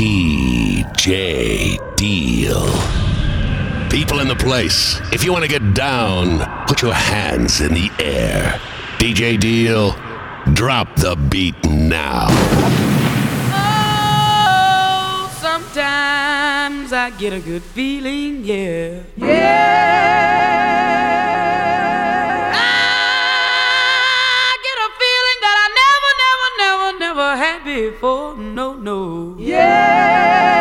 DJ Deal. People in the place, if you want to get down, put your hands in the air. DJ Deal, drop the beat now. Oh, sometimes I get a good feeling, yeah. Yeah. Had before. No, no. Yeah.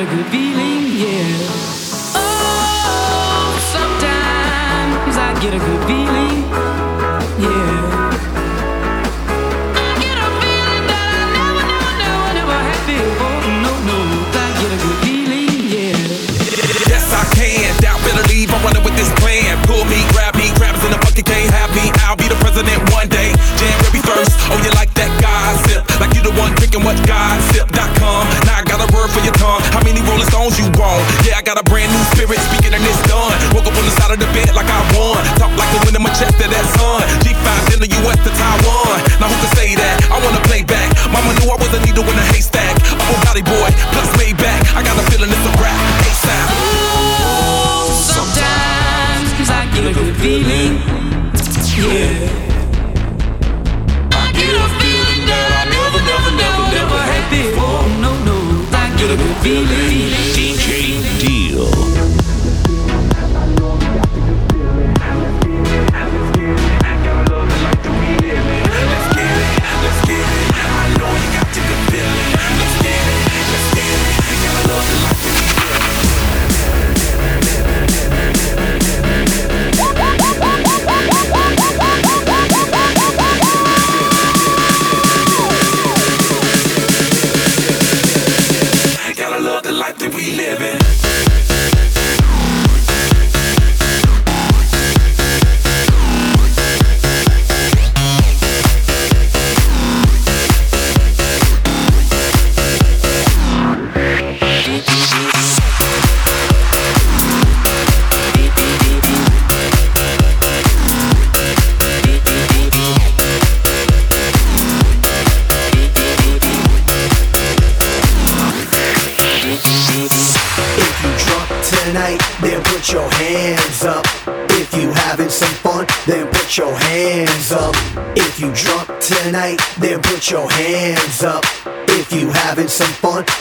A good feeling. Yeah. Oh, sometimes I get a good feeling.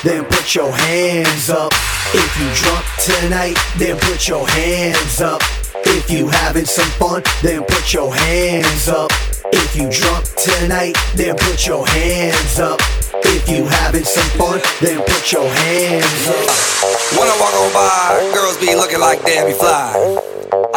Then put your hands up. If you drunk tonight, then put your hands up. If you having some fun, then put your hands up. If you drunk tonight, then put your hands up. If you having some fun, then put your hands up. When I walk on by, girls be looking like Debbie Fly.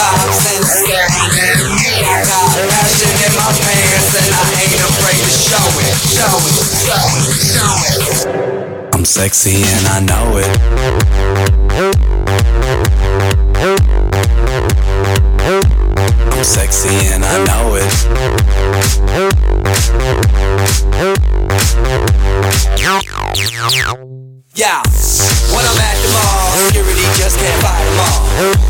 I got passion in my pants and I ain't afraid to show it, show it, show it, show it. I'm sexy and I know it. I'm sexy and I know it. Yeah, when I'm at the mall, security just can't fight them all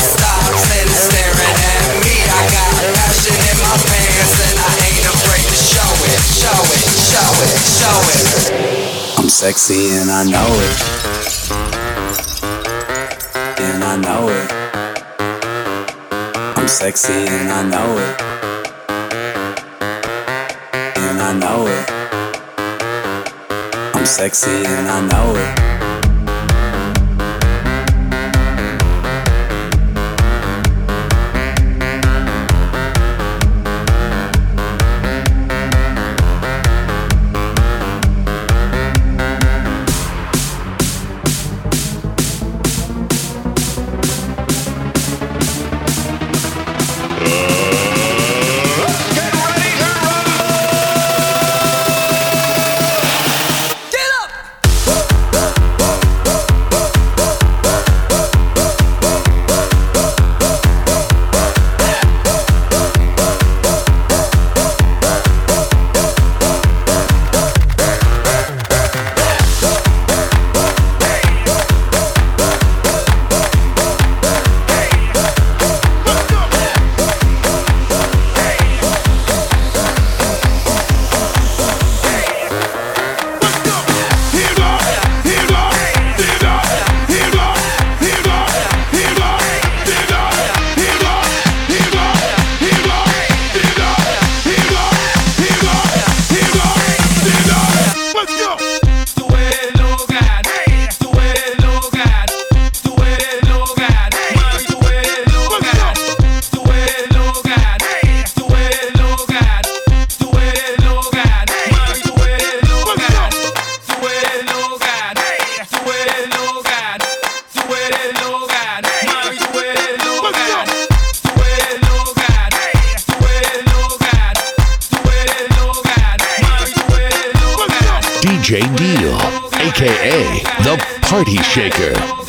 stops and staring at me. I got passion in my pants and I ain't afraid to show it, show it, show it, show it. I'm sexy and I know it. And I know it. I'm sexy and I know it. And I know it. I'm sexy and I know it. DJ Deal, aka the Party Shaker.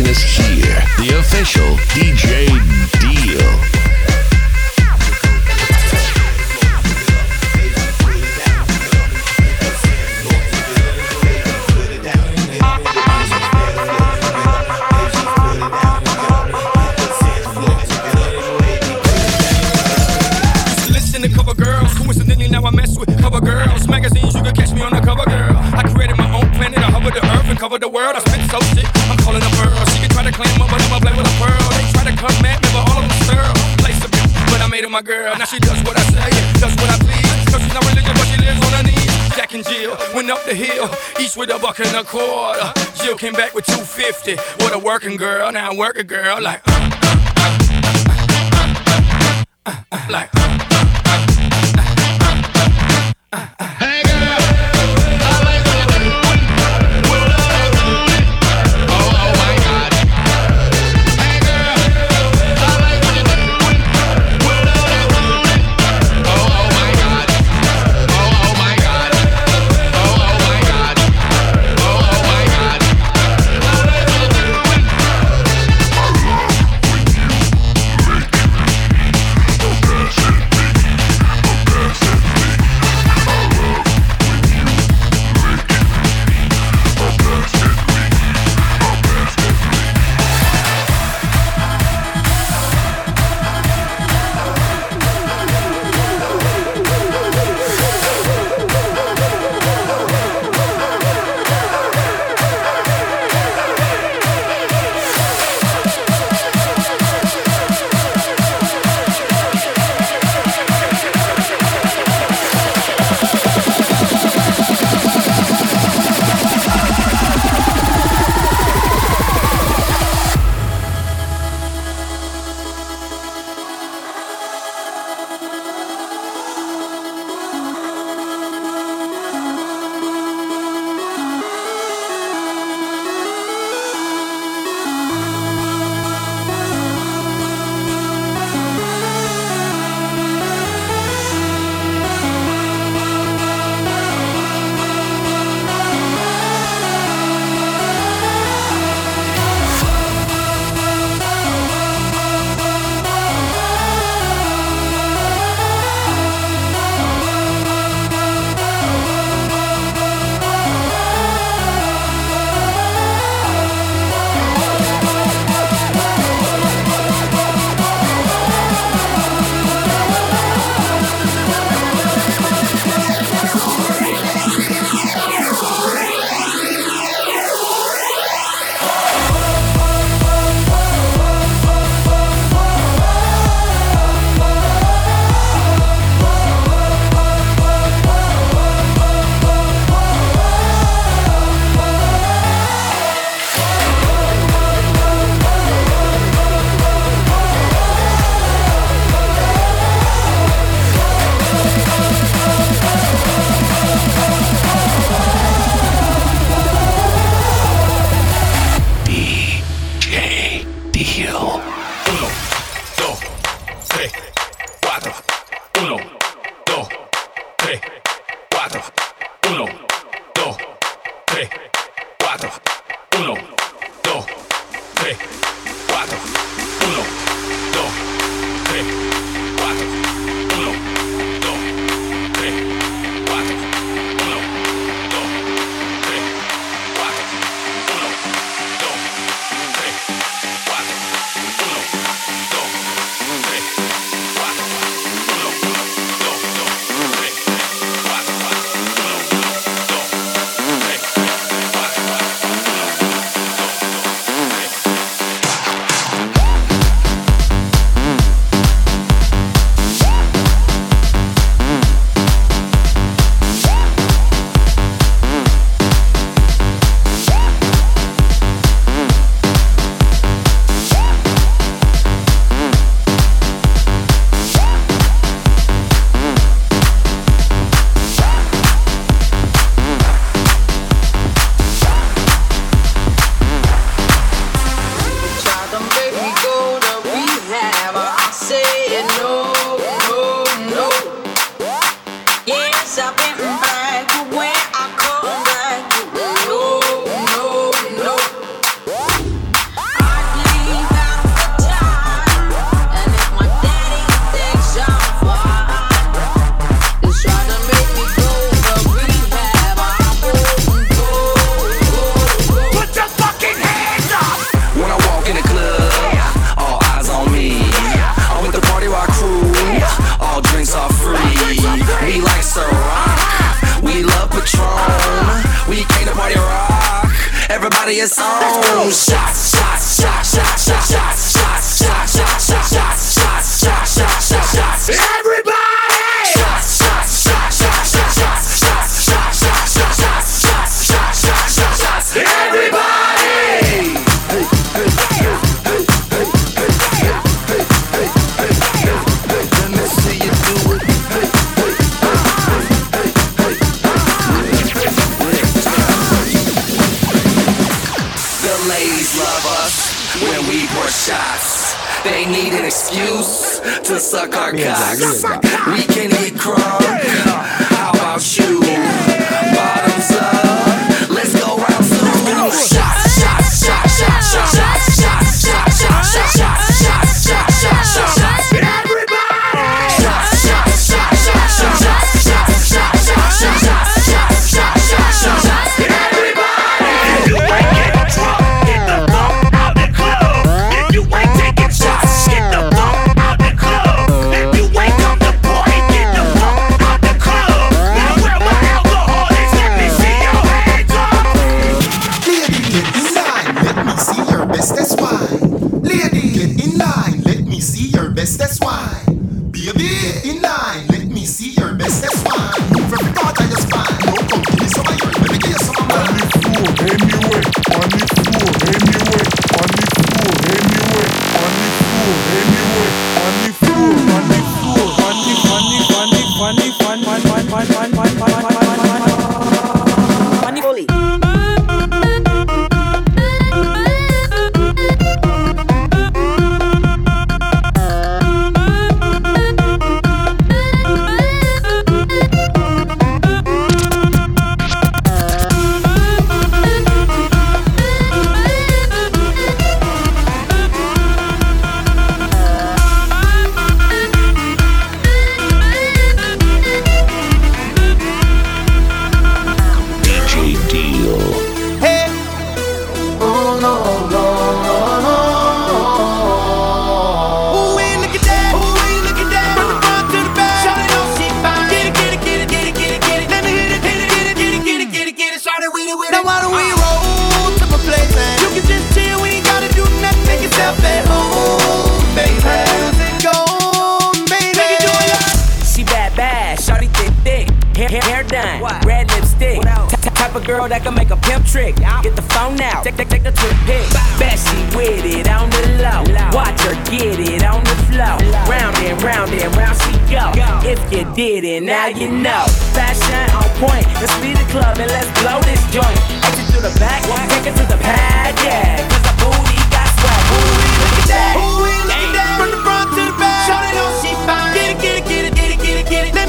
Is here. The official DJ Deal. Listen to cover girls. Coincidentally, now I mess with cover girls. Magazines, you can catch me on the cover, girl. I created my own planet. I hover the earth and cover the world. I spit so sick. Try to claim up, but I'ma play with a pearl. They try to come at me, but all of them sterile. Place a bitch, but I made her my girl. Now she does what I say, does what I please. Cause she's not religious, but she lives on her knees. Jack and Jill went up the hill, each with a buck and a quarter. Jill came back with 250. What a working girl, now I'm working girl. Like, uh, uh, uh, uh, like, excuse to suck our cocks. We can eat crunk. How about you? Bottoms up. Let's go round two. Shots, shots, shots, shots, shots, shots, shots, shots, shots, shots, did it, now you know. Fashion on point. Let's leave the club and let's blow this joint. Exit through the back, take it to the pad, yeah. Cause the booty got swag. Booty, look at that. Wee, look at that. From the front to the back. Shawty know she fine. Get it, get it, get it, get it, get it, get it. Let me hit it,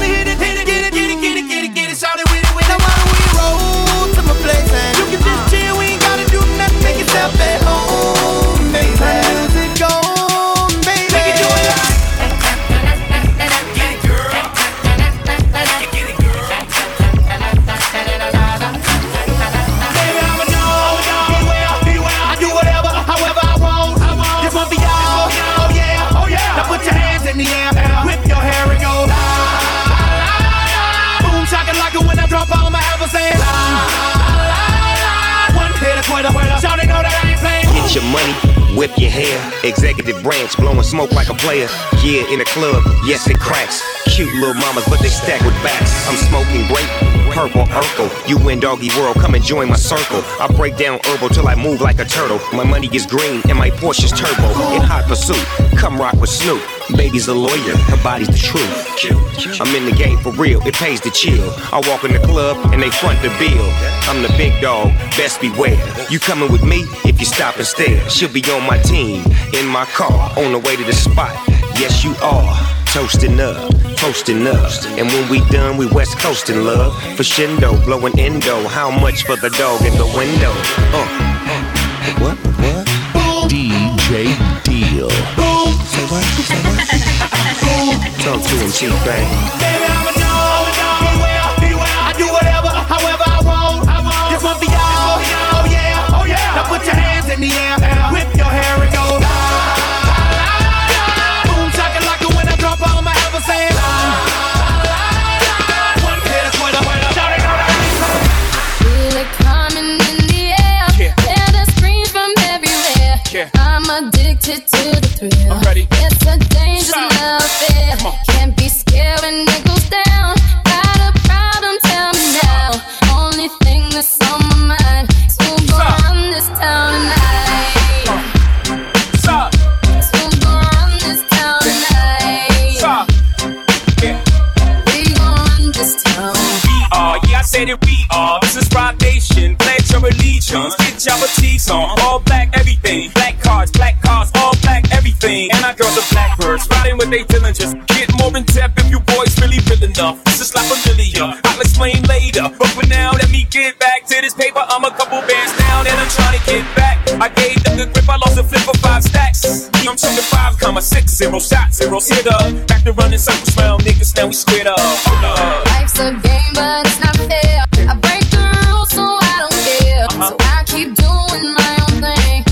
hair. Executive branch blowing smoke like a player. Yeah, in the club, yes it cracks. Cute little mamas, but they stack with backs. I'm smoking grape, purple Urkel. You in doggy world, come and join my circle. I break down herbal till I move like a turtle. My money is green and my Porsche's turbo. In hot pursuit, come rock with Snoop. Baby's a lawyer, her body's the truth. I'm in the game for real, it pays to chill. I walk in the club and they front the bill. I'm the big dog, best beware. You coming with me if you stop and stare. She'll be on my team, in my car, on the way to the spot. Yes, you are. Toasting up, toasting up. And when we done, we West Coasting love. For Shindo, blowing endo. How much for the dog in the window? Uh. What? What? DJ Deal. Say what? Say what? Talk to him, Chief Bang. Baby, I'm a thrill. I'm ready. It's a dangerous Stop. love affair. Can't be scared when it goes down. Got a problem? Tell me now. Only thing that's on my mind is who gon' Stop. run this town tonight. Stop. Who gon' run this town tonight? Stop. Yeah. We gon' this town. We are, yeah, I said it, we are. This is Roc Nation. Pledge your allegiance. Get your boutiques on. All with they feeling just get more in depth if you boys really real enough. This is like familiar. I'll explain later. But for now, let me get back to this paper. I'm a couple bands down and I'm trying to get back. I gave them the grip. I lost a flip for five stacks. I'm talking five, comma six, zero shot, zero hit up. Back to running circles round niggas. Now we squared up. Up. Life's a game, but it's not fair. I break the rules, so I don't care. So I keep doing my own thing.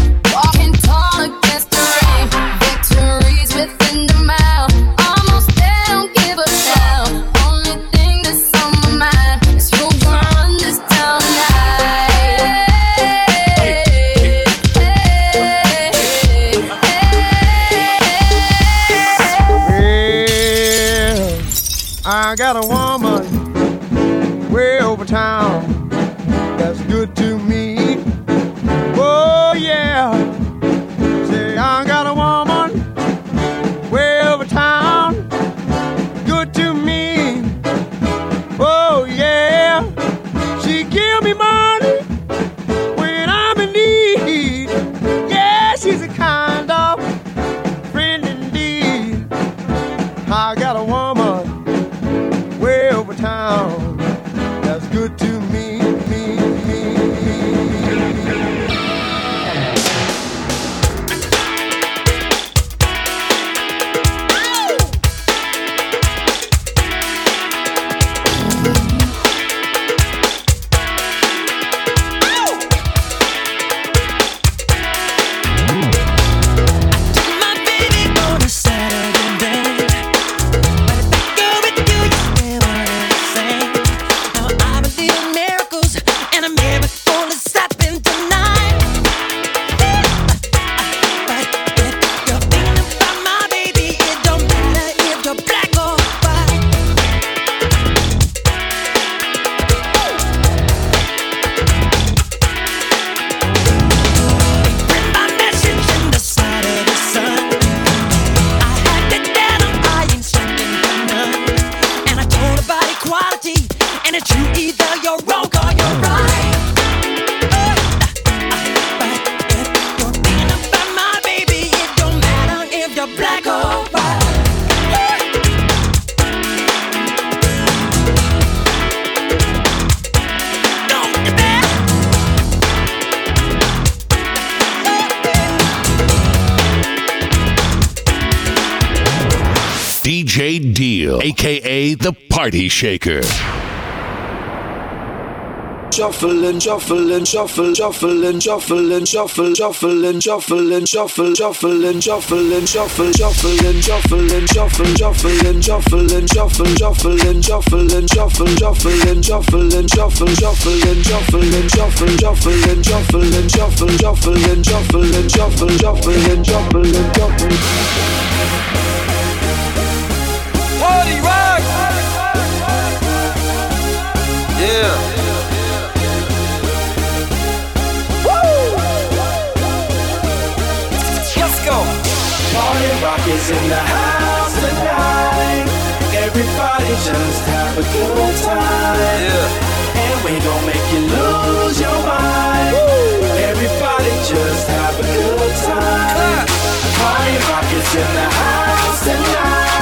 Aka the Party Shaker. Shuffling, shuffling, shuffle, shuffling, shuffling, shuffle, shuffling, shuffling, shuffle, shuffling, shuffling, shuffle, shuffling, shuffling, shuffle, shuffling, shuffling, shuffle, shuffling, shuffling, shuffle, shuffling, shuffling, shuffle, shuffling, shuffling, shuffle, shuffling, shuffling, shuffle, shuffling, shuffling, shuffle, shuffling, shuffling, shuffling. Party rock! Yeah. Let's go. Party rock is in the house tonight. Everybody just have a good time. Yeah. And we gon' make you lose your mind. Woo. Everybody just have a good time. Party rock is in the house tonight.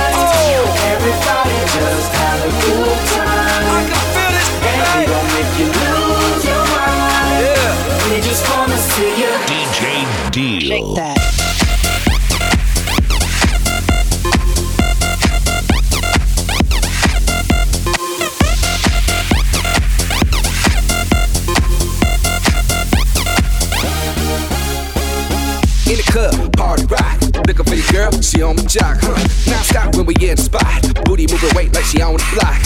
Everybody just have a good time. I can feel this And we gon' make you lose your mind. Yeah. We just wanna see you. DJ Deal. In the club, girl, she on my jock, huh? Now stop when we in spot. Booty moving weight like she on the block.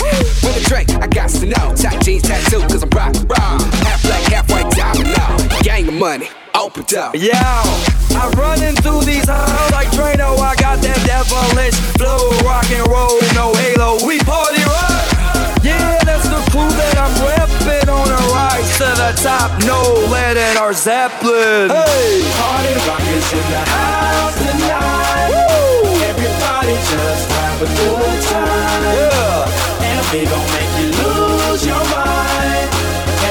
With a drink, I got to know. Tight jeans tattoo, cause I'm rock, rock. Half black, half white diamond. Gang of money, open up. Yo, I'm running through these halls like Drano. I got that devilish flow, rock and roll, no halo. We party rock. Yeah, that's the crew that I'm repping on a rise to the top. No lead in our Zeppelin. Hey, Party rock is in the house tonight. Everybody just have a good time. Yeah. And we gon' make you lose your mind.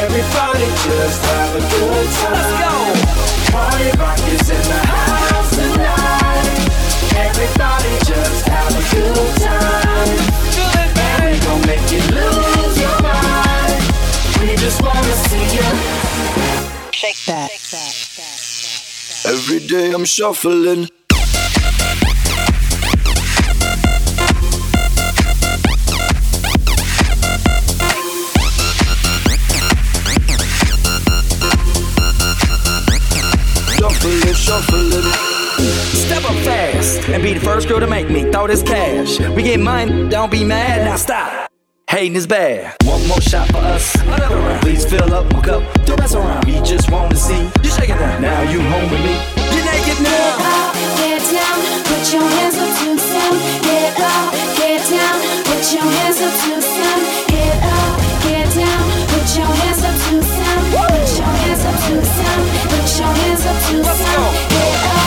Everybody just have a good time. Let's go. Party rock is in the house tonight. Everybody just have a good time. And we gon' make you lose your mind. We just wanna see you. Shake that. Every day I'm shuffling. Shuffling, shuffling. Step up fast and be the first girl to make me throw this cash. We get mine, don't be mad, now stop. Hating is bad. One more shot for us. Another round. Please fill up my cup. The rest around. We just want to see you shaking that. Now you home with me. You're naked Get now. up, get down, put your hands up to the sound. Get up, get down, put your hands up to the sound. Get up, get down, put your hands up to the sound. Put your hands up to the sound. Put your hands up to the sound. Get up,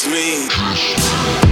Trust me.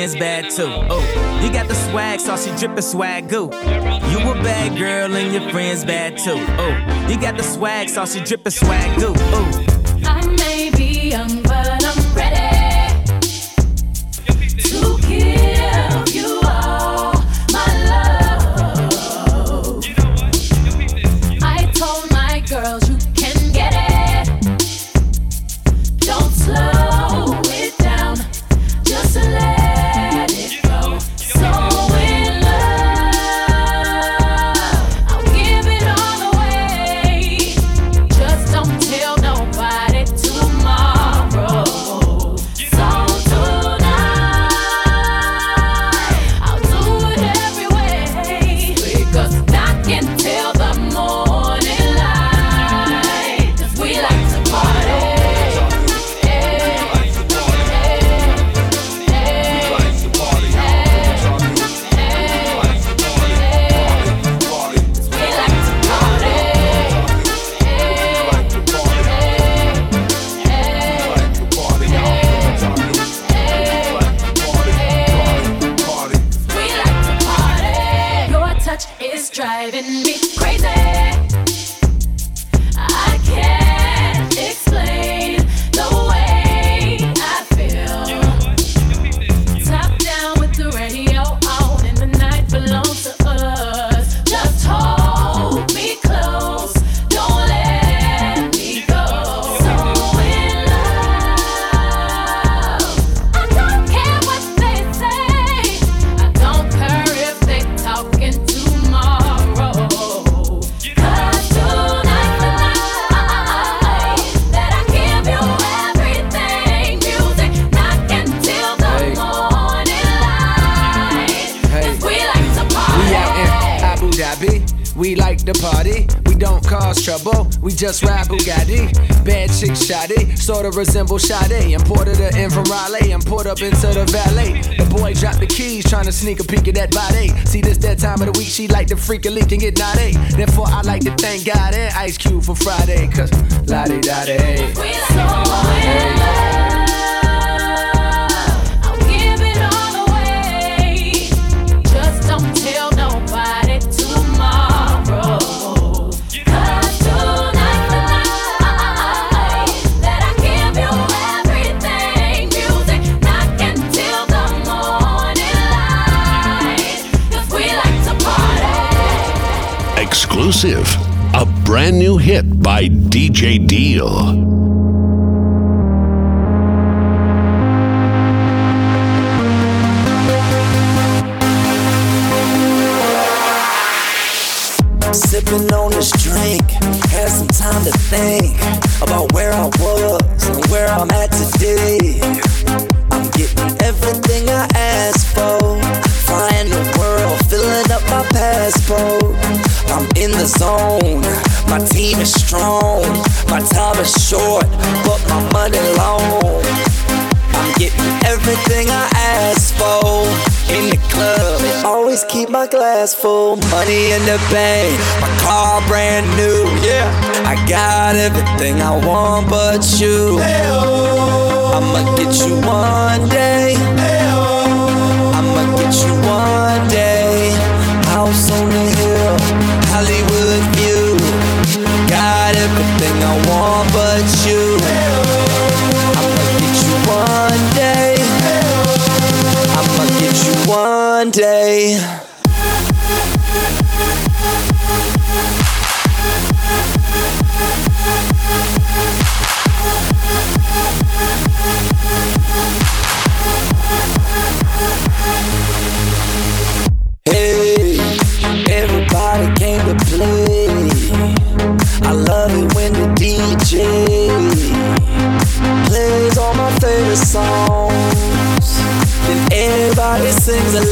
friends bad too. Oh, you got the swag, so she drippin' swag goo. You a bad girl and your friends bad too. Oh, you got the swag, so she drippin' swag goo. Ooh. We just ride Bugatti. Bad chick shoddy, sorta resemble Sade. Imported her in from Raleigh and put up into the valet. The boy dropped the keys, trying to sneak a peek at that body. See, this that time of the week, she like to freak a leak and get naughty. Therefore, I like to thank God and Ice Cube for Friday, cause la di da di. Exclusive. A brand new hit by DJ Deal. Sipping on this drink, had some time to think about in the zone, my team is strong, my time is short, but my money long. I'm getting everything I ask for in the club. And always keep my glass full. Money in the bank, my car brand new. Yeah, I got everything I want but you. I'ma get you one day.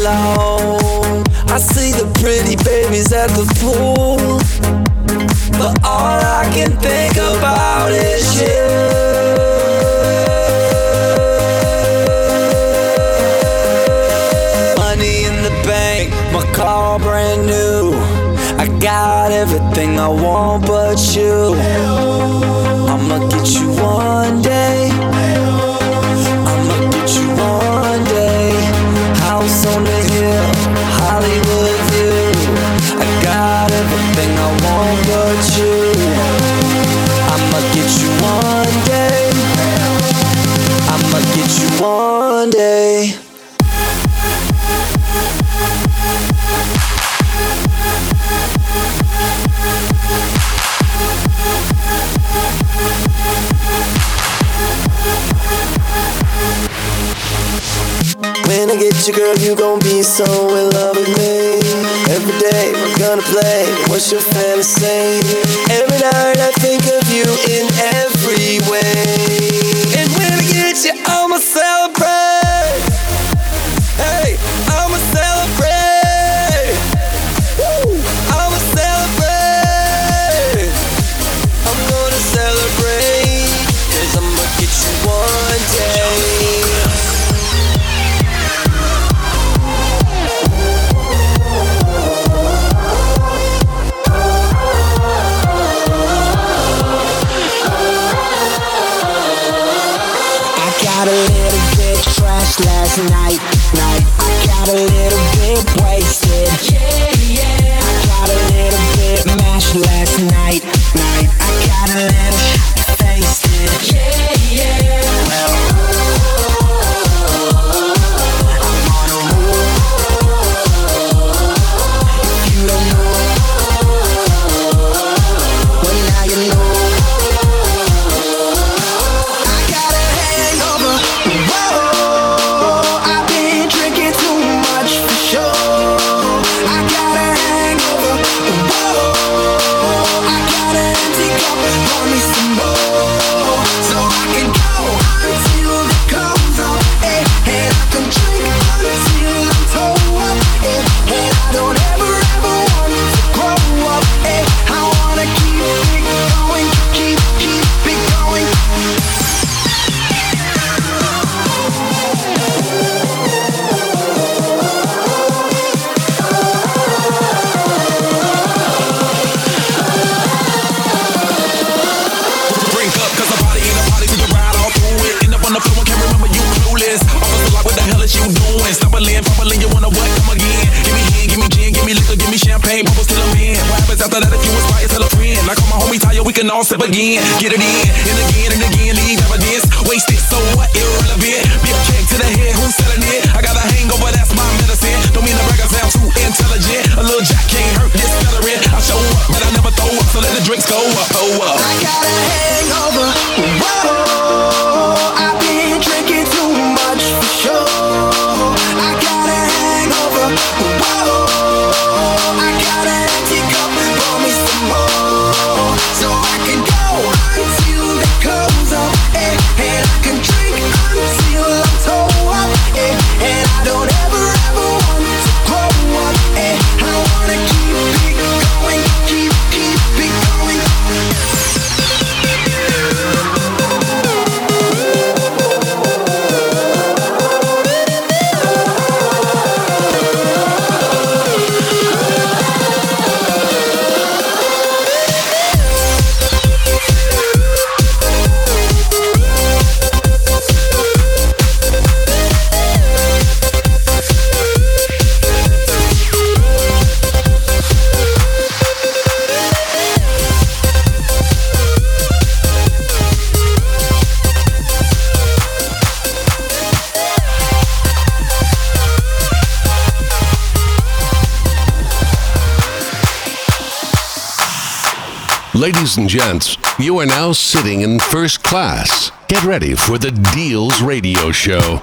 Along. I see the pretty babies at the pool. But all I can think about is you. Money in the bank, my car brand new. I got everything I want but you. I'ma get you one you, girl, you gon' be so in love with me. Every day we're gonna play. What's your fantasy? Every night I think of you in every way. And when I get you, I'ma celebrate. Yeah. toss up again, get it in and again. Ladies and gents, you are now sitting in first class. Get ready for the Deals Radio Show.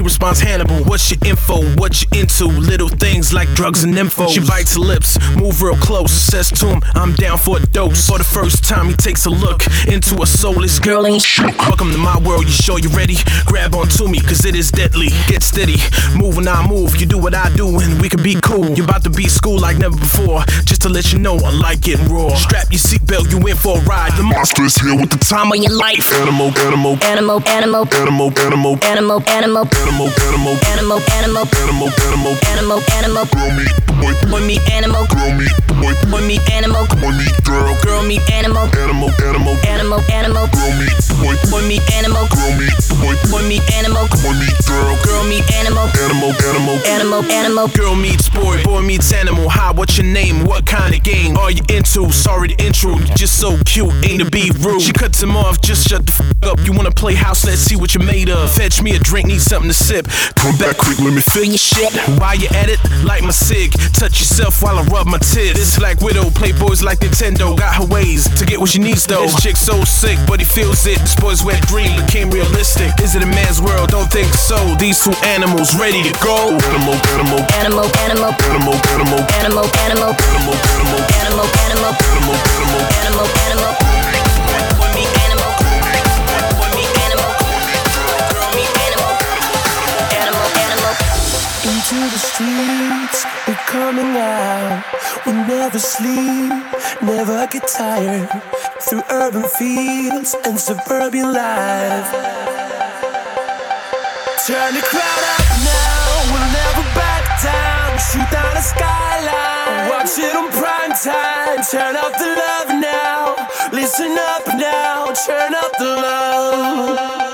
He responds Hannibal. What's your info? What you into? Little things like drugs and info. She bites her lips, move real close, says to him, I'm down for a dose. For the first time, he takes a look into a soulless girl ain't shit. Welcome to my world, you sure you ready? Grab onto me, cause it is deadly. Get steady, move when I move, you do what I do, and we can be cool. You about to be school like never before. Just to let you know, I like getting raw. Strap your seatbelt, you in for a ride. The monster is here with the time of your life. animal, animal, Animal, animal, animal, animal, animal, animal, animal, animal, animal, animal, animal, animal, animal, animal, girl meet boy, boy meet animal, girl meet boy, boy meet animal, boy meet girl, girl meet animal, animal, animal, animal, animal, girl meet boy, boy meet animal, girl meet boy, boy meet animal, boy meet girl, girl meet animal, animal, animal, animal, animal. Girl meets boy, boy meets animal. Hi, what's your name? What kind of game are you into? Sorry to intro, you. Just so cute, ain't to be rude. She cuts him off, just shut the f up. You wanna play house? Let's see what you're made of. Fetch me a drink, need something to sip. Come back quick, let me fill your shit. While you at it, light my cig. Touch yourself while I rub my tits. This Black Widow, playboys like Nintendo. Got her ways to get what she needs though. This chick so sick, but he feels it. This boy's wet dream became realistic. Is it a man's world? Don't think so. These two animals ready to go. animal, animal, Animal, animal, animal, animal, animal, animal, animal, animal, animal, animal, animal, animal, animal, animal. Coming out. We never sleep, never get tired. Through urban fields and suburban life. Turn the crowd up now, we'll never back down. Shoot down the skyline, watch it on prime time. Turn up the love now, listen up now, turn up the love.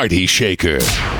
Party Shaker.